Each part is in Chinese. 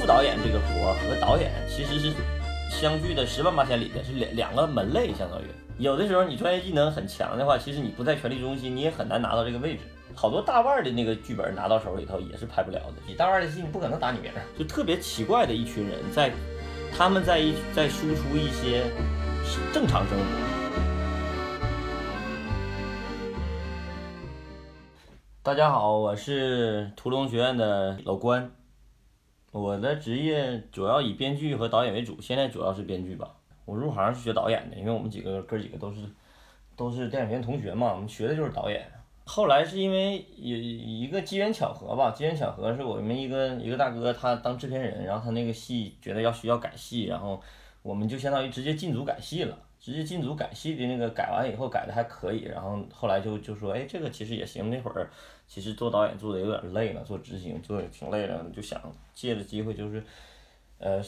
副导演这个活儿和导演其实是相距的十万八千里的，是两两个门类，相当于有的时候你专业技能很强的话，其实你不在权力中心，你也很难拿到这个位置。好多大腕儿的那个剧本拿到手里头也是拍不了的，你大腕儿的戏你不可能打你名儿，就特别奇怪的一群人在，他们在一在输出一些正常生活。大家好，我是屠龙学院的老关，我的职业主要以编剧和导演为主，现在主要是编剧吧。我入行是学导演的，因为我们几个哥几个都是都是电影学院同学嘛，我们学的就是导演。后来是因为有一个机缘巧合吧，机缘巧合是我们一个一个大哥他当制片人，然后他那个戏觉得要需要改戏，然后我们就相当于直接进组改戏了。直接进组改戏的那个改完以后改的还可以，然后后来就就说，哎，这个其实也行。那会儿其实做导演做的有点累了，做执行做的挺累的，就想借着机会就是，呃，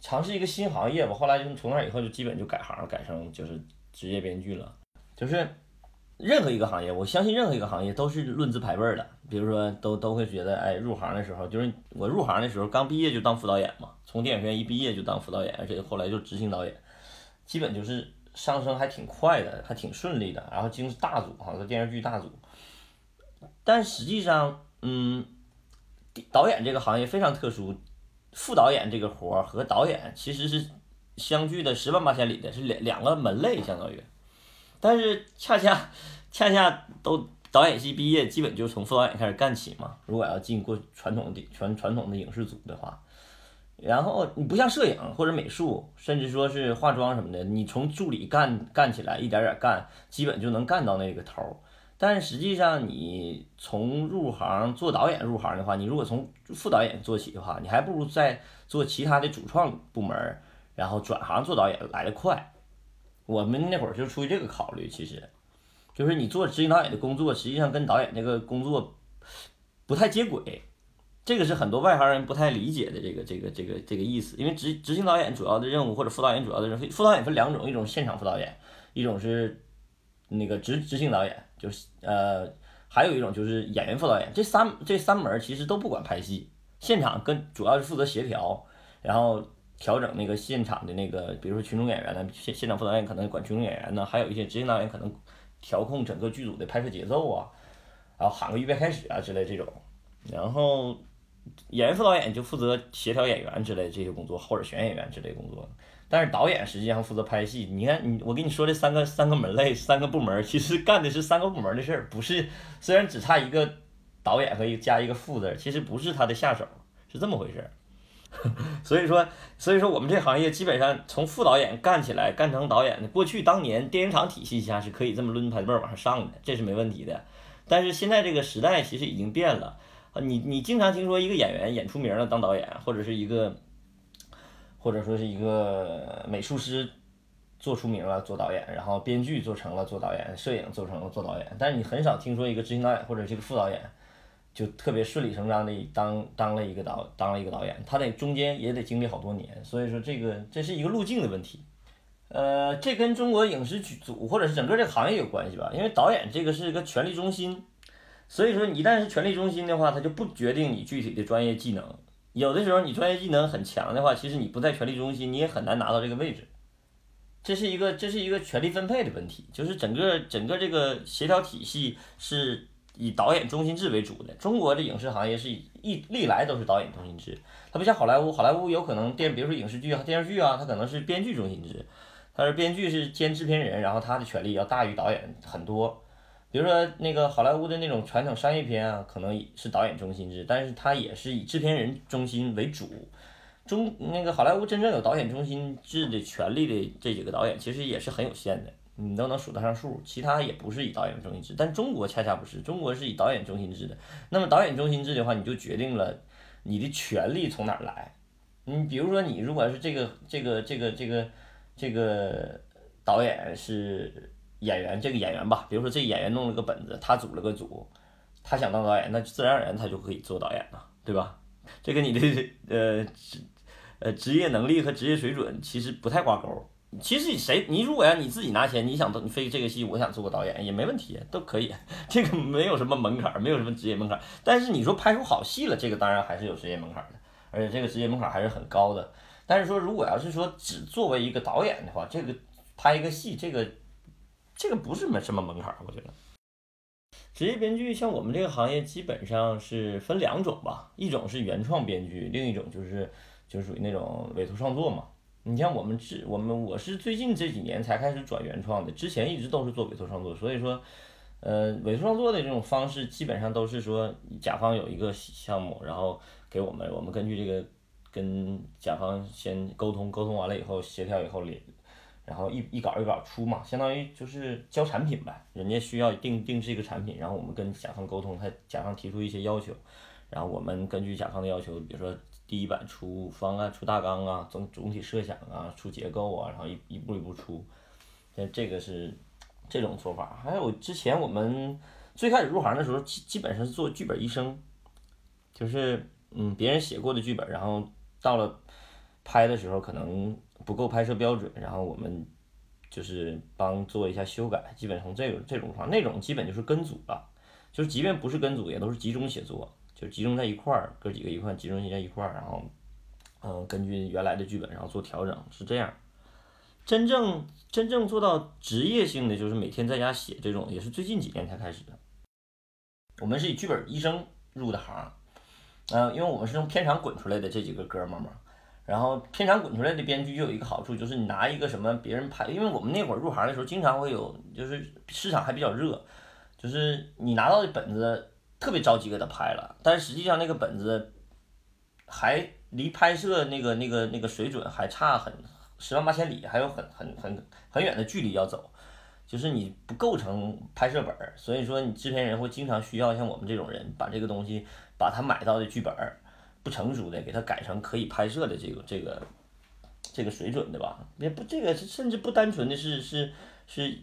尝试一个新行业吧。后来就从那以后就基本就改行，改成就是职业编剧了。就是任何一个行业，我相信任何一个行业都是论资排辈的。比如说都都会觉得，哎，入行的时候就是我入行的时候刚毕业就当副导演嘛，从电影学院一毕业就当副导演，而且后来就执行导演。基本就是上升还挺快的，还挺顺利的，然后进入大组哈，个电视剧大组。但实际上，嗯，导演这个行业非常特殊，副导演这个活儿和导演其实是相距的十万八千里的，是两两个门类相当于。但是恰恰恰恰都导演系毕业，基本就从副导演开始干起嘛。如果要进过传统的传传统的影视组的话。然后你不像摄影或者美术，甚至说是化妆什么的，你从助理干干起来，一点点干，基本就能干到那个头。但实际上，你从入行做导演入行的话，你如果从副导演做起的话，你还不如在做其他的主创部门，然后转行做导演来的快。我们那会儿就出于这个考虑，其实就是你做执行导演的工作，实际上跟导演这个工作不太接轨。这个是很多外行人不太理解的这个这个这个这个意思，因为执执行导演主要的任务或者副导演主要的任务，副导演分两种，一种是现场副导演，一种是那个执执行导演，就是呃，还有一种就是演员副导演。这三这三门其实都不管拍戏，现场跟主要是负责协调，然后调整那个现场的那个，比如说群众演员呢，现现场副导演可能管群众演员呢，还有一些执行导演可能调控整个剧组的拍摄节奏啊，然后喊个预备开始啊之类这种，然后。演员副导演就负责协调演员之类这些工作，或者选演员之类工作。但是导演实际上负责拍戏。你看，你我跟你说这三个三个门类三个部门，其实干的是三个部门的事儿，不是。虽然只差一个导演和一加一个副字，其实不是他的下手，是这么回事儿。所以说，所以说我们这行业基本上从副导演干起来，干成导演的，过去当年电影厂体系下是可以这么抡牌子儿往上上的，这是没问题的。但是现在这个时代其实已经变了。啊，你你经常听说一个演员演出名了当导演，或者是一个，或者说是一个美术师做出名了做导演，然后编剧做成了做导演，摄影做成了做导演，但是你很少听说一个执行导演或者这个副导演就特别顺理成章的当当了一个导当了一个导演，他得中间也得经历好多年，所以说这个这是一个路径的问题，呃，这跟中国影视剧组或者是整个这个行业有关系吧，因为导演这个是一个权力中心。所以说，你一旦是权力中心的话，它就不决定你具体的专业技能。有的时候，你专业技能很强的话，其实你不在权力中心，你也很难拿到这个位置。这是一个，这是一个权力分配的问题，就是整个整个这个协调体系是以导演中心制为主的。中国的影视行业是一历来都是导演中心制，它不像好莱坞，好莱坞有可能电，比如说影视剧啊、电视剧啊，它可能是编剧中心制，它是编剧是兼制片人，然后他的权力要大于导演很多。比如说那个好莱坞的那种传统商业片啊，可能是导演中心制，但是它也是以制片人中心为主。中那个好莱坞真正有导演中心制的权利的这几个导演，其实也是很有限的，你都能数得上数。其他也不是以导演中心制，但中国恰恰不是，中国是以导演中心制的。那么导演中心制的话，你就决定了你的权利从哪来。你比如说，你如果是这个这个这个这个这个导演是。演员这个演员吧，比如说这演员弄了个本子，他组了个组，他想当导演，那自然而然他就可以做导演了，对吧？这跟你的 呃职呃职业能力和职业水准其实不太挂钩。其实谁你如果要你自己拿钱，你想你飞这个戏，我想做个导演也没问题，都可以，这个没有什么门槛，没有什么职业门槛。但是你说拍出好戏了，这个当然还是有职业门槛的。而且这个职业门槛还是很高的。但是说，如果要是说只作为一个导演的话，这个拍一个戏，这个这个不是门什么门槛，我觉得。职业编剧像我们这个行业，基本上是分两种吧，一种是原创编剧，另一种就是就属于那种委托创作嘛。你像我们是，我们我是最近这几年才开始转原创的，之前一直都是做委托创作，所以说，呃，委托创作的这种方式基本上都是说，甲方有一个项目，然后给我们，我们根据这个跟甲方先沟通，沟通完了以后协调以后联。然后一一稿一稿出嘛，相当于就是交产品呗，人家需要定定制一个产品，然后我们跟甲方沟通，他甲方提出一些要求，然后我们根据甲方的要求，比如说第一版出方案、出大纲啊，总总体设想啊，出结构啊，然后一一步一步出，这这个是这种做法。还有之前我们最开始入行的时候，基基本上是做剧本医生，就是嗯别人写过的剧本，然后到了拍的时候可能。不够拍摄标准，然后我们就是帮做一下修改，基本上这种这种方那种基本就是跟组了，就是即便不是跟组，也都是集中写作，就集中在一块儿，哥几个一块集中在一块儿，然后嗯根据原来的剧本然后做调整，是这样。真正真正做到职业性的，就是每天在家写这种，也是最近几年才开始的。我们是以剧本医生入的行，嗯，因为我们是从片场滚出来的这几个哥们儿嘛。然后片场滚出来的编剧就有一个好处，就是你拿一个什么别人拍，因为我们那会儿入行的时候，经常会有，就是市场还比较热，就是你拿到的本子特别着急给他拍了，但实际上那个本子还离拍摄那个那个那个水准还差很十万八千里，还有很很很很远的距离要走，就是你不构成拍摄本儿，所以说你制片人会经常需要像我们这种人，把这个东西把他买到的剧本儿。不成熟的，给它改成可以拍摄的这个这个这个水准的吧？也不这个甚至不单纯的是是是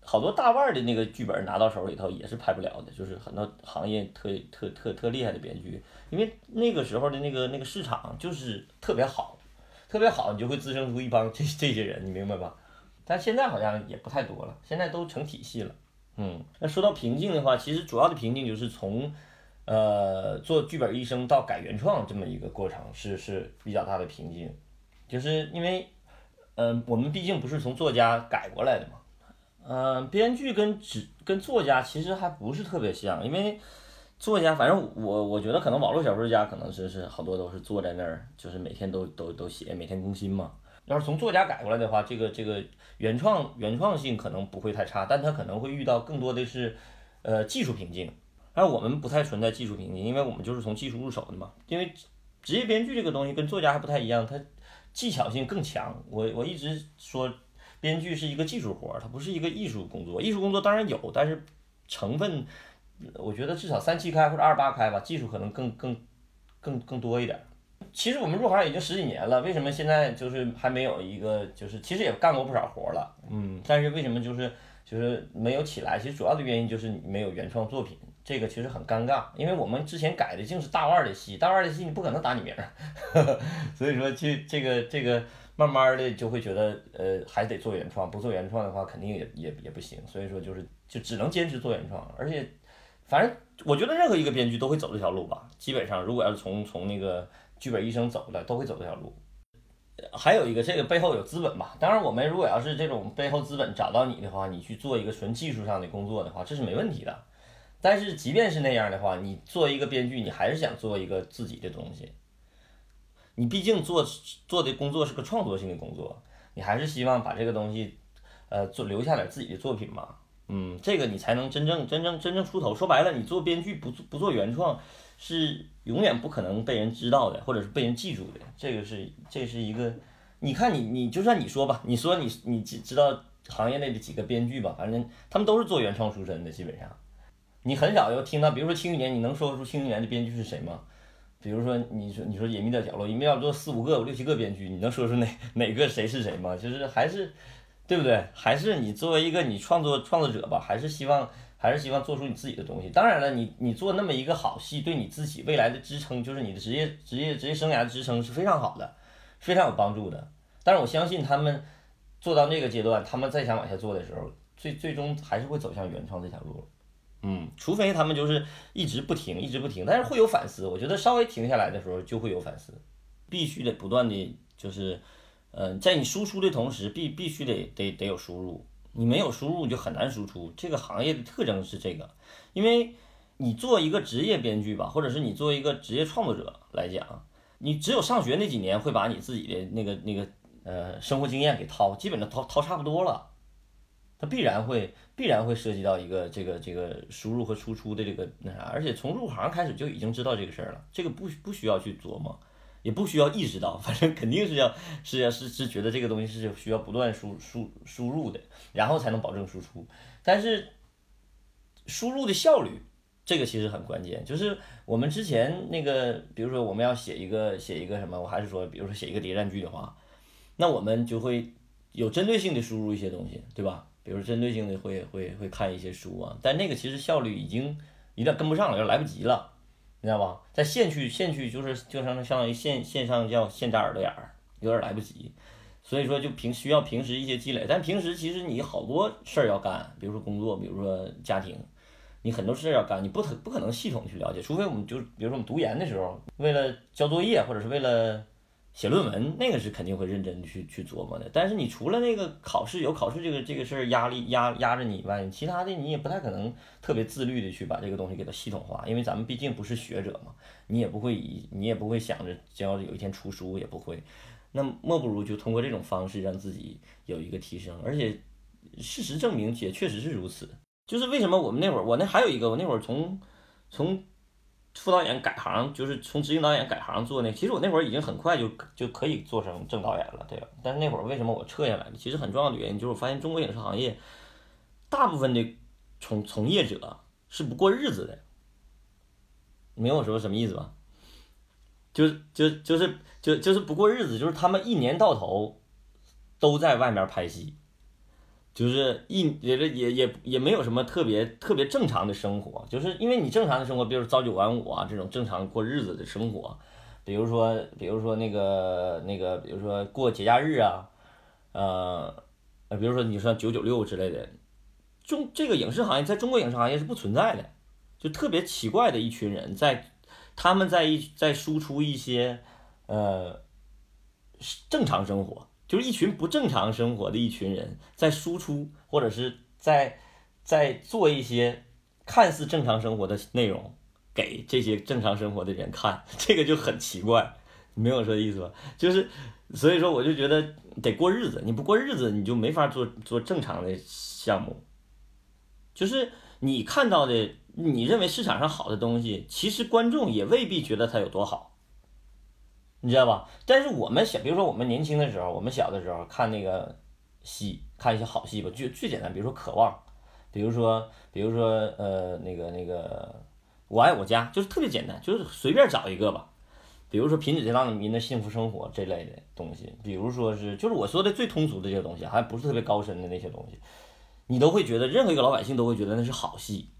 好多大腕的那个剧本拿到手里头也是拍不了的，就是很多行业特特特特厉害的编剧，因为那个时候的那个那个市场就是特别好，特别好，你就会滋生出一帮这这些人，你明白吧？但现在好像也不太多了，现在都成体系了。嗯，那说到瓶颈的话，其实主要的瓶颈就是从。呃，做剧本医生到改原创这么一个过程是是比较大的瓶颈，就是因为，嗯，我们毕竟不是从作家改过来的嘛，嗯，编剧跟只跟作家其实还不是特别像，因为作家反正我我觉得可能网络小说家可能是是好多都是坐在那儿，就是每天都都都写，每天更新嘛。要是从作家改过来的话，这个这个原创原创性可能不会太差，但他可能会遇到更多的是呃技术瓶颈。而我们不太存在技术瓶颈，因为我们就是从技术入手的嘛。因为职业编剧这个东西跟作家还不太一样，它技巧性更强。我我一直说，编剧是一个技术活儿，它不是一个艺术工作。艺术工作当然有，但是成分，我觉得至少三七开或者二八开吧，技术可能更更更更多一点。其实我们入行已经十几年了，为什么现在就是还没有一个就是其实也干过不少活了，嗯，但是为什么就是就是没有起来？其实主要的原因就是没有原创作品。这个其实很尴尬，因为我们之前改的竟是大腕的戏，大腕的戏你不可能打你名儿，所以说这这个这个慢慢的就会觉得呃还得做原创，不做原创的话肯定也也也不行，所以说就是就只能坚持做原创，而且反正我觉得任何一个编剧都会走这条路吧，基本上如果要是从从那个剧本医生走的都会走这条路，还有一个这个背后有资本吧，当然我们如果要是这种背后资本找到你的话，你去做一个纯技术上的工作的话，这是没问题的。但是即便是那样的话，你作为一个编剧，你还是想做一个自己的东西。你毕竟做做的工作是个创作性的工作，你还是希望把这个东西，呃，做留下点自己的作品嘛。嗯，这个你才能真正真正真正出头。说白了，你做编剧不做不做原创，是永远不可能被人知道的，或者是被人记住的。这个是这是一个，你看你你就算你说吧，你说你你知知道行业内的几个编剧吧，反正他们都是做原创出身的，基本上。你很少有听到，比如说《庆余年》，你能说出《庆余年》的编剧是谁吗？比如说，你说你说《隐秘的角落》，隐秘角落四五个、六七个编剧，你能说出哪 哪个谁是谁吗？就是还是，对不对？还是你作为一个你创作创作者吧，还是希望还是希望做出你自己的东西。当然了，你你做那么一个好戏，对你自己未来的支撑，就是你的职业职业职业生涯的支撑是非常好的，非常有帮助的。但是我相信他们做到那个阶段，他们再想往下做的时候，最最终还是会走向原创这条路。嗯，除非他们就是一直不停，一直不停，但是会有反思。我觉得稍微停下来的时候就会有反思，必须得不断的就是，嗯，在你输出的同时，必必须得得得有输入。你没有输入，你就很难输出。这个行业的特征是这个，因为你做一个职业编剧吧，或者是你做一个职业创作者来讲，你只有上学那几年会把你自己的那个那个呃生活经验给掏，基本上掏掏差不多了。它必然会必然会涉及到一个这个这个输入和输出的这个那啥，而且从入行开始就已经知道这个事儿了，这个不不需要去琢磨，也不需要意识到，反正肯定是要是要是是觉得这个东西是需要不断输输输入的，然后才能保证输出。但是输入的效率，这个其实很关键。就是我们之前那个，比如说我们要写一个写一个什么，我还是说，比如说写一个谍战剧的话，那我们就会有针对性的输入一些东西，对吧？比如针对性的会会会看一些书啊，但那个其实效率已经有点跟不上了，有点来不及了，你知道吧？在线去线去就是就相相当于线线上叫线扎耳朵眼儿，有点来不及，所以说就平需要平时一些积累，但平时其实你好多事儿要干，比如说工作，比如说家庭，你很多事儿要干，你不可不可能系统去了解，除非我们就比如说我们读研的时候，为了交作业或者是为了。写论文那个是肯定会认真去去琢磨的，但是你除了那个考试有考试这个这个事儿压力压压着你以外，其他的你也不太可能特别自律的去把这个东西给它系统化，因为咱们毕竟不是学者嘛，你也不会以你也不会想着将要有一天出书也不会，那莫不如就通过这种方式让自己有一个提升，而且事实证明也确实是如此，就是为什么我们那会儿我那还有一个我那会儿从从。副导演改行就是从执行导演改行做那，其实我那会儿已经很快就就可以做成正导演了，对吧？但是那会儿为什么我撤下来了？其实很重要的原因就是我发现中国影视行业大部分的从从业者是不过日子的，明白我说什么意思吧？就就就是就就是不过日子，就是他们一年到头都在外面拍戏。就是一也也也也没有什么特别特别正常的生活，就是因为你正常的生活，比如朝九晚五啊这种正常过日子的生活，比如说比如说那个那个比如说过节假日啊，呃比如说你说九九六之类的，中这个影视行业在中国影视行业是不存在的，就特别奇怪的一群人在他们在一在输出一些呃正常生活。就是一群不正常生活的一群人在输出，或者是在在做一些看似正常生活的内容给这些正常生活的人看，这个就很奇怪，明白我说的意思吧？就是所以说，我就觉得得过日子，你不过日子，你就没法做做正常的项目。就是你看到的，你认为市场上好的东西，其实观众也未必觉得它有多好。你知道吧？但是我们小，比如说我们年轻的时候，我们小的时候看那个戏，看一些好戏吧，就最简单，比如说《渴望》，比如说，比如说，呃，那个那个《我爱我家》，就是特别简单，就是随便找一个吧。比如说《贫嘴张民的幸福生活》这类的东西，比如说是，就是我说的最通俗的这些东西，还不是特别高深的那些东西，你都会觉得任何一个老百姓都会觉得那是好戏，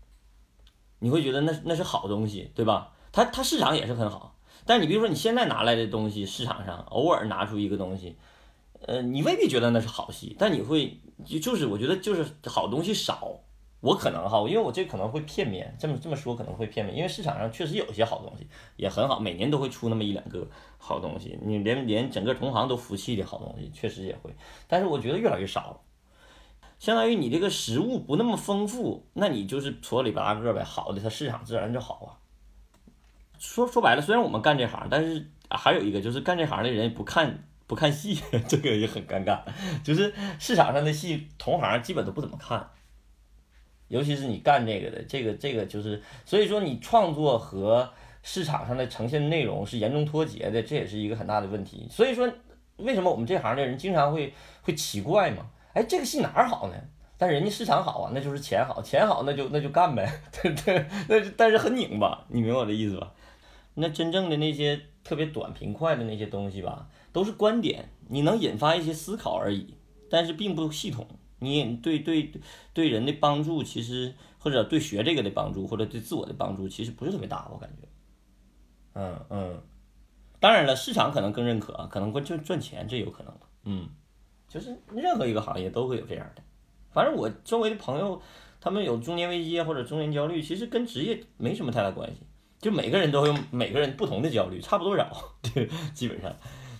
你会觉得那那是好东西，对吧？它它市场也是很好。但你比如说，你现在拿来的东西，市场上偶尔拿出一个东西，呃，你未必觉得那是好戏，但你会就就是我觉得就是好东西少，我可能哈，因为我这可能会片面，这么这么说可能会片面，因为市场上确实有一些好东西也很好，每年都会出那么一两个好东西，你连连整个同行都服气的好东西确实也会，但是我觉得越来越少了，相当于你这个实物不那么丰富，那你就是矬里八个呗，好的它市场自然就好啊。说说白了，虽然我们干这行，但是还有一个就是干这行的人不看不看戏，这个也很尴尬。就是市场上的戏，同行基本都不怎么看。尤其是你干这个的，这个这个就是，所以说你创作和市场上的呈现内容是严重脱节的，这也是一个很大的问题。所以说，为什么我们这行的人经常会会奇怪嘛？哎，这个戏哪儿好呢？但人家市场好啊，那就是钱好，钱好那就那就干呗，对对，那但是很拧巴，你明白我的意思吧？那真正的那些特别短平快的那些东西吧，都是观点，你能引发一些思考而已，但是并不系统。你对对对人的帮助，其实或者对学这个的帮助，或者对自我的帮助，其实不是特别大，我感觉。嗯嗯，当然了，市场可能更认可，可能会赚赚钱，这有可能。嗯，就是任何一个行业都会有这样的。反正我周围的朋友。他们有中年危机或者中年焦虑，其实跟职业没什么太大关系。就每个人都有每个人不同的焦虑，差不多少，对，基本上。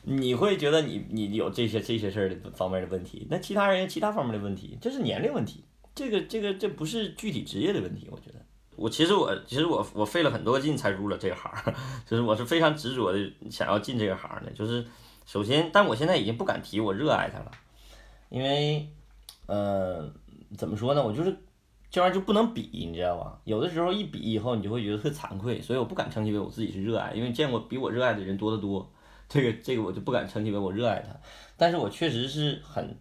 你会觉得你你有这些这些事儿的方面的问题，那其他人其他方面的问题，这是年龄问题，这个这个这不是具体职业的问题，我觉得。我其实我其实我我费了很多劲才入了这个行，就是我是非常执着的想要进这个行的，就是首先，但我现在已经不敢提我热爱它了，因为，呃，怎么说呢，我就是这玩意儿就不能比，你知道吧？有的时候一比以后，你就会觉得特惭愧，所以我不敢称其为我自己是热爱，因为见过比我热爱的人多得多。这个这个我就不敢称其为我热爱它，但是我确实是很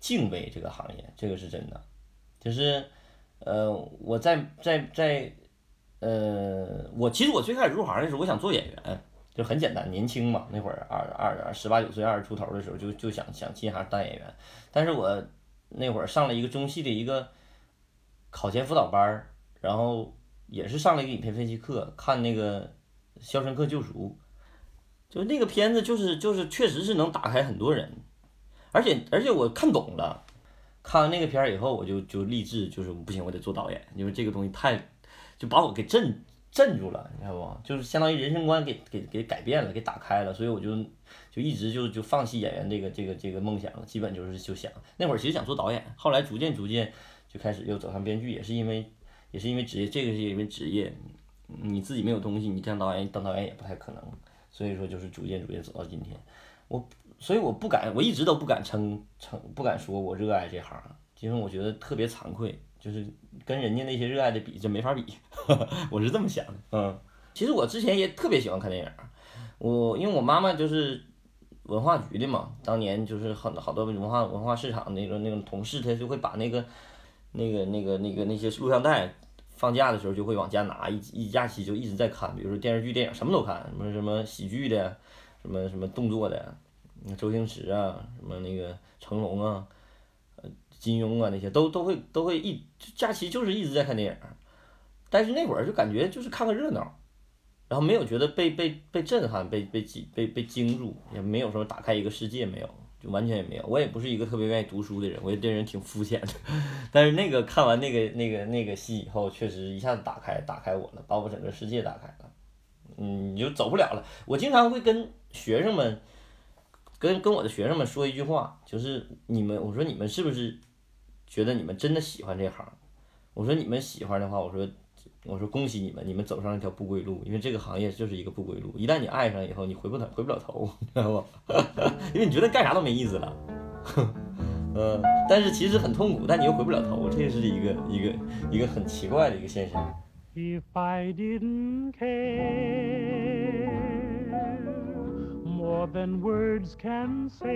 敬畏这个行业，这个是真的。就是，呃，我在在在，呃，我其实我最开始入行的时候，我想做演员，就很简单，年轻嘛，那会儿二二十八九岁、二十出头的时候，就就想想进行当演员。但是我那会儿上了一个中戏的一个考前辅导班，然后也是上了一个影片分析课，看那个《肖申克救赎》。就那个片子，就是就是确实是能打开很多人，而且而且我看懂了，看完那个片儿以后，我就就立志，就是不行，我得做导演，因为这个东西太，就把我给镇镇住了，你知道不？就是相当于人生观给给给改变了，给打开了，所以我就就一直就就放弃演员这个这个这个梦想了，基本就是就想那会儿其实想做导演，后来逐渐逐渐就开始又走上编剧，也是因为也是因为职业，这个是因为职业，你自己没有东西，你当导演当导演也不太可能。所以说，就是逐渐逐渐走到今天，我所以我不敢，我一直都不敢称称，不敢说我热爱这行，因为我觉得特别惭愧，就是跟人家那些热爱的比，这没法比，我是这么想的。嗯，其实我之前也特别喜欢看电影，我因为我妈妈就是文化局的嘛，当年就是很好多文化文化市场那个那个同事，他就会把那个那个那个那个那些录像带。放假的时候就会往家拿，一一假期就一直在看，比如说电视剧、电影什么都看，什么什么喜剧的，什么什么动作的，周星驰啊，什么那个成龙啊，呃金庸啊那些都都会都会一假期就是一直在看电影，但是那会儿就感觉就是看个热闹，然后没有觉得被被被震撼、被被惊被被惊住，也没有说打开一个世界没有。完全也没有，我也不是一个特别愿意读书的人，我觉得这人挺肤浅的。但是那个看完那个那个那个戏以后，确实一下子打开打开我了，把我整个世界打开了。嗯，你就走不了了。我经常会跟学生们，跟跟我的学生们说一句话，就是你们，我说你们是不是觉得你们真的喜欢这行？我说你们喜欢的话，我说。我说恭喜你们，你们走上一条不归路，因为这个行业就是一个不归路。一旦你爱上以后，你回不回不了头，知道不？因为你觉得干啥都没意思了，嗯，但是其实很痛苦，但你又回不了头，这是一个一个一个很奇怪的一个现象。If I didn't care more than words can say,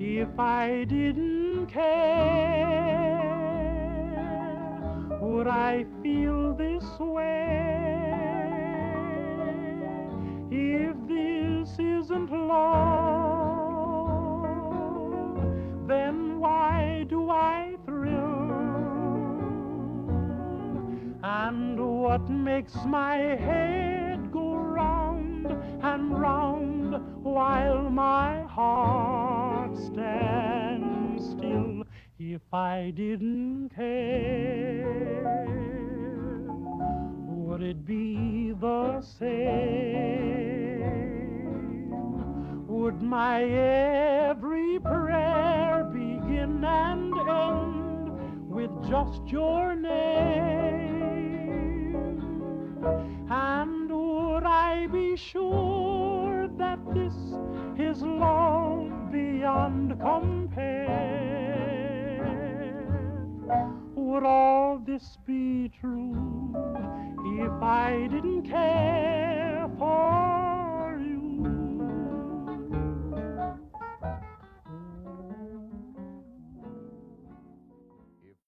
if I didn't care. Would I feel this way if this isn't love? Then why do I thrill? And what makes my head go round and round while my heart stands still? If I didn't care, would it be the same? Would my every prayer begin and end with just your name? And would I be sure that this is love beyond compare? Would all this be true if I didn't care for